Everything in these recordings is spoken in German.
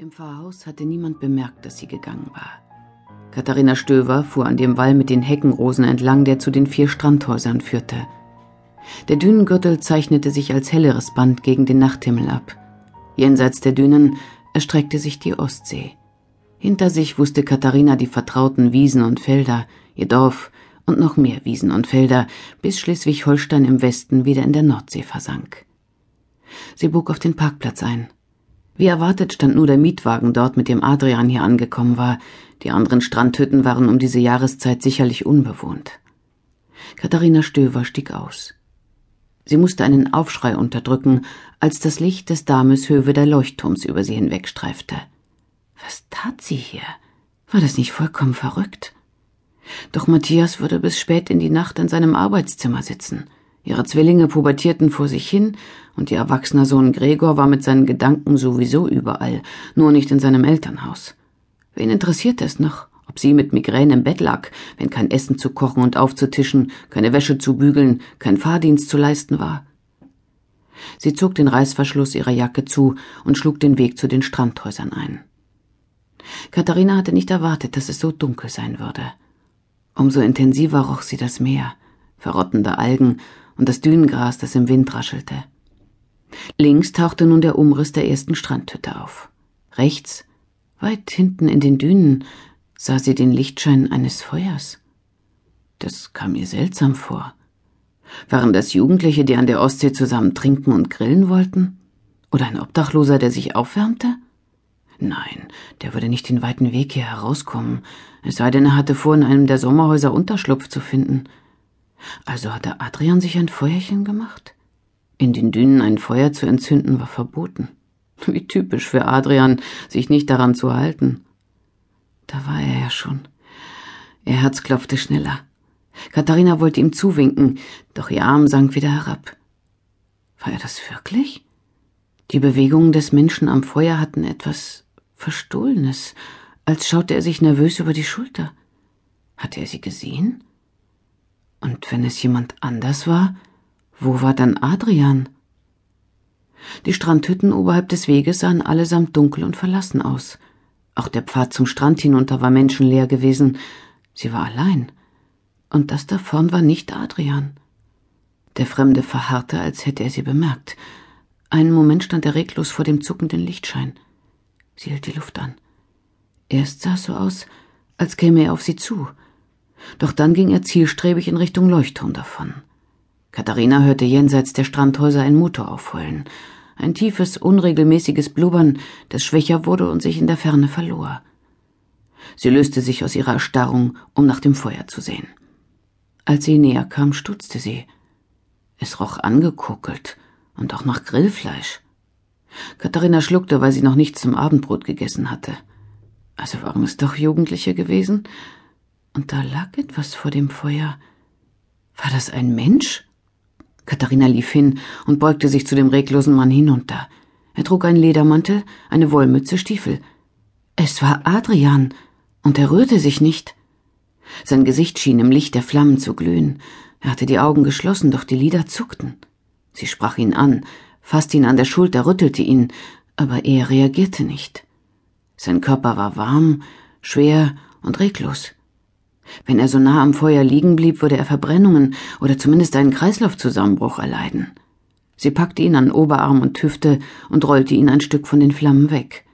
Im Pfarrhaus hatte niemand bemerkt, dass sie gegangen war. Katharina Stöver fuhr an dem Wall mit den Heckenrosen entlang, der zu den vier Strandhäusern führte. Der Dünengürtel zeichnete sich als helleres Band gegen den Nachthimmel ab. Jenseits der Dünen erstreckte sich die Ostsee. Hinter sich wusste Katharina die vertrauten Wiesen und Felder, ihr Dorf und noch mehr Wiesen und Felder, bis Schleswig-Holstein im Westen wieder in der Nordsee versank. Sie bog auf den Parkplatz ein. Wie erwartet stand nur der Mietwagen dort, mit dem Adrian hier angekommen war. Die anderen Strandhütten waren um diese Jahreszeit sicherlich unbewohnt. Katharina Stöver stieg aus. Sie musste einen Aufschrei unterdrücken, als das Licht des Dameshöwe der Leuchtturms über sie hinwegstreifte. Was tat sie hier? War das nicht vollkommen verrückt? Doch Matthias würde bis spät in die Nacht in seinem Arbeitszimmer sitzen. Ihre Zwillinge pubertierten vor sich hin, und ihr erwachsener Sohn Gregor war mit seinen Gedanken sowieso überall, nur nicht in seinem Elternhaus. Wen interessierte es noch, ob sie mit Migräne im Bett lag, wenn kein Essen zu kochen und aufzutischen, keine Wäsche zu bügeln, kein Fahrdienst zu leisten war? Sie zog den Reißverschluss ihrer Jacke zu und schlug den Weg zu den Strandhäusern ein. Katharina hatte nicht erwartet, dass es so dunkel sein würde. Umso intensiver roch sie das Meer, verrottende Algen und das Dünengras, das im Wind raschelte. Links tauchte nun der Umriss der ersten Strandhütte auf. Rechts, weit hinten in den Dünen, sah sie den Lichtschein eines Feuers. Das kam ihr seltsam vor. Waren das Jugendliche, die an der Ostsee zusammen trinken und grillen wollten? Oder ein Obdachloser, der sich aufwärmte? Nein, der würde nicht den weiten Weg hier herauskommen, es sei denn, er hatte vor, in einem der Sommerhäuser Unterschlupf zu finden. Also hatte Adrian sich ein Feuerchen gemacht? In den Dünen ein Feuer zu entzünden war verboten. Wie typisch für Adrian, sich nicht daran zu halten. Da war er ja schon. Ihr Herz klopfte schneller. Katharina wollte ihm zuwinken, doch ihr Arm sank wieder herab. War er das wirklich? Die Bewegungen des Menschen am Feuer hatten etwas Verstohlenes, als schaute er sich nervös über die Schulter. Hatte er sie gesehen? Und wenn es jemand anders war, wo war dann Adrian? Die Strandhütten oberhalb des Weges sahen allesamt dunkel und verlassen aus. Auch der Pfad zum Strand hinunter war menschenleer gewesen. Sie war allein. Und das da vorn war nicht Adrian. Der Fremde verharrte, als hätte er sie bemerkt. Einen Moment stand er reglos vor dem zuckenden Lichtschein. Sie hielt die Luft an. Erst sah es so aus, als käme er auf sie zu. Doch dann ging er zielstrebig in Richtung Leuchtturm davon. Katharina hörte jenseits der Strandhäuser ein Motor aufheulen. Ein tiefes, unregelmäßiges Blubbern, das schwächer wurde und sich in der Ferne verlor. Sie löste sich aus ihrer Erstarrung, um nach dem Feuer zu sehen. Als sie näher kam, stutzte sie. Es roch angekokelt und auch nach Grillfleisch. Katharina schluckte, weil sie noch nichts zum Abendbrot gegessen hatte. Also waren es doch Jugendliche gewesen? Und da lag etwas vor dem Feuer. War das ein Mensch? Katharina lief hin und beugte sich zu dem reglosen Mann hinunter. Er trug einen Ledermantel, eine Wollmütze, Stiefel. Es war Adrian, und er rührte sich nicht. Sein Gesicht schien im Licht der Flammen zu glühen. Er hatte die Augen geschlossen, doch die Lider zuckten. Sie sprach ihn an, fasste ihn an der Schulter, rüttelte ihn, aber er reagierte nicht. Sein Körper war warm, schwer und reglos. Wenn er so nah am Feuer liegen blieb, würde er Verbrennungen oder zumindest einen Kreislaufzusammenbruch erleiden. Sie packte ihn an Oberarm und Hüfte und rollte ihn ein Stück von den Flammen weg.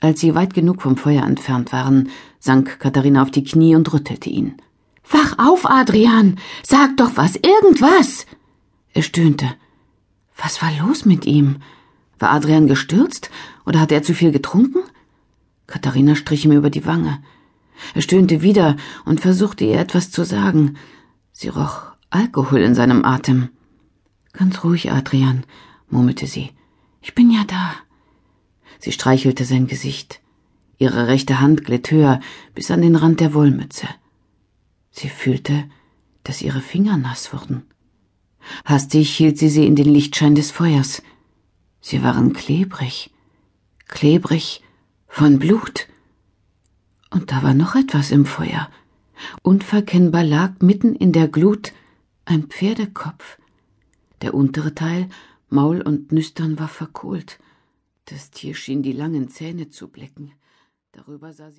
Als sie weit genug vom Feuer entfernt waren, sank Katharina auf die Knie und rüttelte ihn. Wach auf, Adrian! Sag doch was, irgendwas! Er stöhnte. Was war los mit ihm? War Adrian gestürzt oder hatte er zu viel getrunken? Katharina strich ihm über die Wange. Er stöhnte wieder und versuchte ihr etwas zu sagen. Sie roch Alkohol in seinem Atem. Ganz ruhig, Adrian, murmelte sie. Ich bin ja da. Sie streichelte sein Gesicht. Ihre rechte Hand glitt höher bis an den Rand der Wollmütze. Sie fühlte, dass ihre Finger nass wurden. Hastig hielt sie sie in den Lichtschein des Feuers. Sie waren klebrig, klebrig von Blut. Und da war noch etwas im Feuer. Unverkennbar lag mitten in der Glut ein Pferdekopf. Der untere Teil, Maul und Nüstern, war verkohlt. Das Tier schien die langen Zähne zu blicken. Darüber sah sie